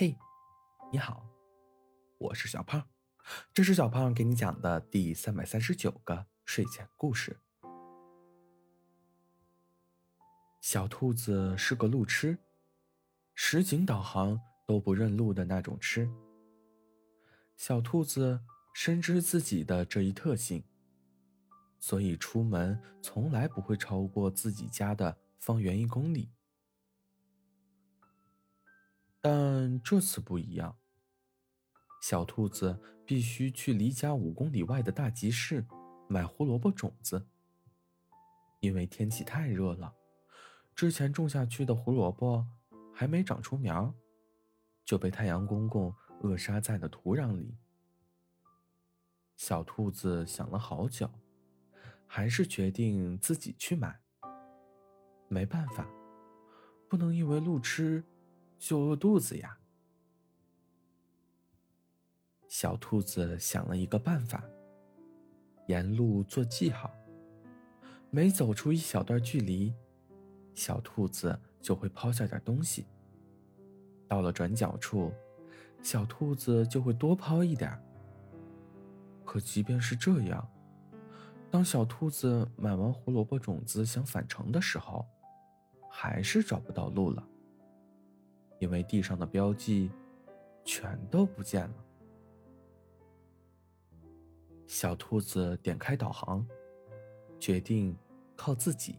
嘿，你好，我是小胖，这是小胖给你讲的第三百三十九个睡前故事。小兔子是个路痴，实景导航都不认路的那种痴。小兔子深知自己的这一特性，所以出门从来不会超过自己家的方圆一公里。但这次不一样。小兔子必须去离家五公里外的大集市买胡萝卜种子，因为天气太热了，之前种下去的胡萝卜还没长出苗，就被太阳公公扼杀在了土壤里。小兔子想了好久，还是决定自己去买。没办法，不能因为路痴。就饿肚子呀！小兔子想了一个办法，沿路做记号，每走出一小段距离，小兔子就会抛下点东西。到了转角处，小兔子就会多抛一点。可即便是这样，当小兔子买完胡萝卜种子想返程的时候，还是找不到路了。因为地上的标记全都不见了。小兔子点开导航，决定靠自己。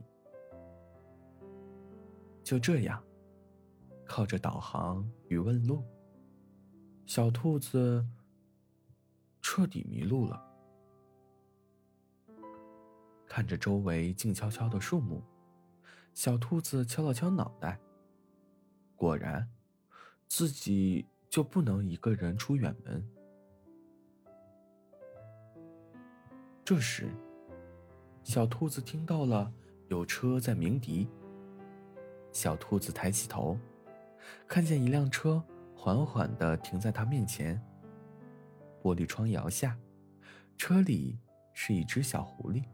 就这样，靠着导航与问路，小兔子彻底迷路了。看着周围静悄悄的树木，小兔子敲了敲脑袋。果然，自己就不能一个人出远门。这时，小兔子听到了有车在鸣笛。小兔子抬起头，看见一辆车缓缓的停在它面前。玻璃窗摇下，车里是一只小狐狸。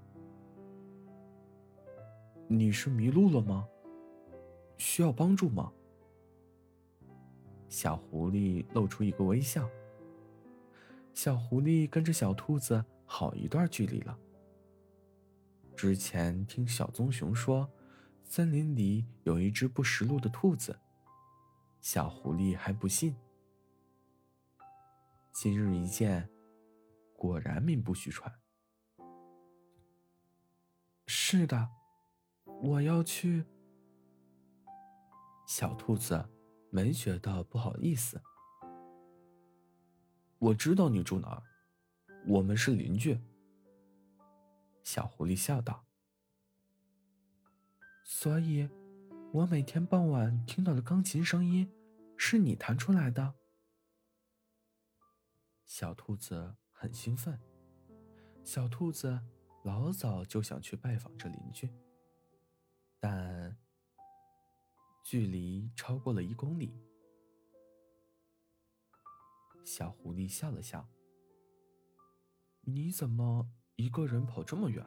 你是迷路了吗？需要帮助吗？小狐狸露出一个微笑。小狐狸跟着小兔子好一段距离了。之前听小棕熊说，森林里有一只不识路的兔子，小狐狸还不信。今日一见，果然名不虚传。是的，我要去。小兔子。没觉得不好意思。我知道你住哪儿，我们是邻居。小狐狸笑道。所以，我每天傍晚听到的钢琴声音，是你弹出来的。小兔子很兴奋。小兔子老早就想去拜访这邻居，但。距离超过了一公里，小狐狸笑了笑：“你怎么一个人跑这么远？”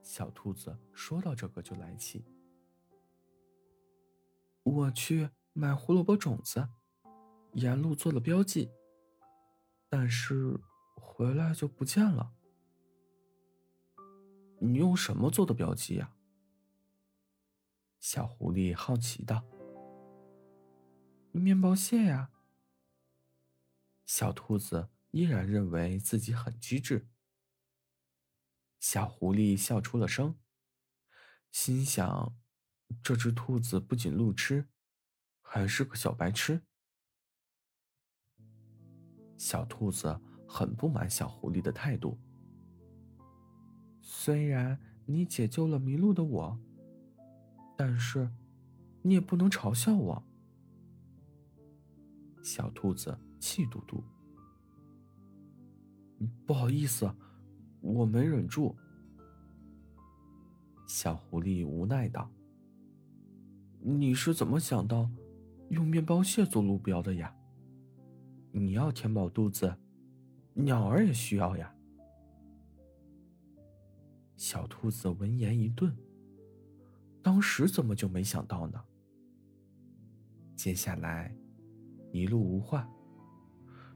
小兔子说到这个就来气：“我去买胡萝卜种子，沿路做了标记，但是回来就不见了。你用什么做的标记呀？”小狐狸好奇道：“面包屑呀。”小兔子依然认为自己很机智。小狐狸笑出了声，心想：这只兔子不仅路痴，还是个小白痴。小兔子很不满小狐狸的态度。虽然你解救了迷路的我。但是，你也不能嘲笑我。小兔子气嘟嘟。不好意思，我没忍住。小狐狸无奈道：“你是怎么想到用面包屑做路标的呀？你要填饱肚子，鸟儿也需要呀。”小兔子闻言一顿。当时怎么就没想到呢？接下来，一路无话。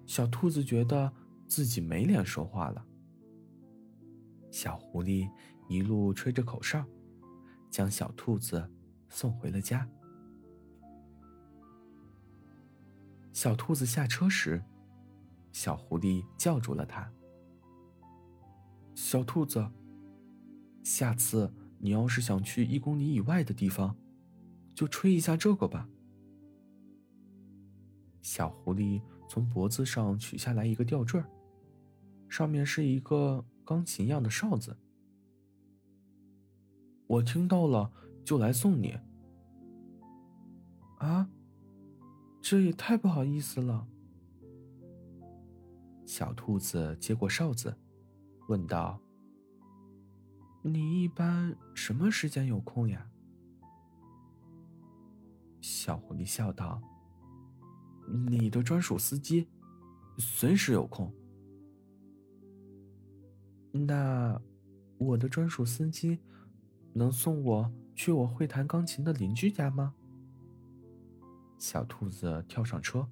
小兔子觉得自己没脸说话了。小狐狸一路吹着口哨，将小兔子送回了家。小兔子下车时，小狐狸叫住了它：“小兔子，下次你要是想去一公里以外的地方，就吹一下这个吧。”小狐狸从脖子上取下来一个吊坠上面是一个钢琴样的哨子。我听到了，就来送你。啊？这也太不好意思了。小兔子接过哨子，问道：“你一般什么时间有空呀？”小狐狸笑道：“你的专属司机，随时有空。那我的专属司机能送我去我会弹钢琴的邻居家吗？”小兔子跳上车，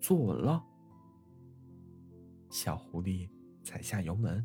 坐稳了。小狐狸踩下油门。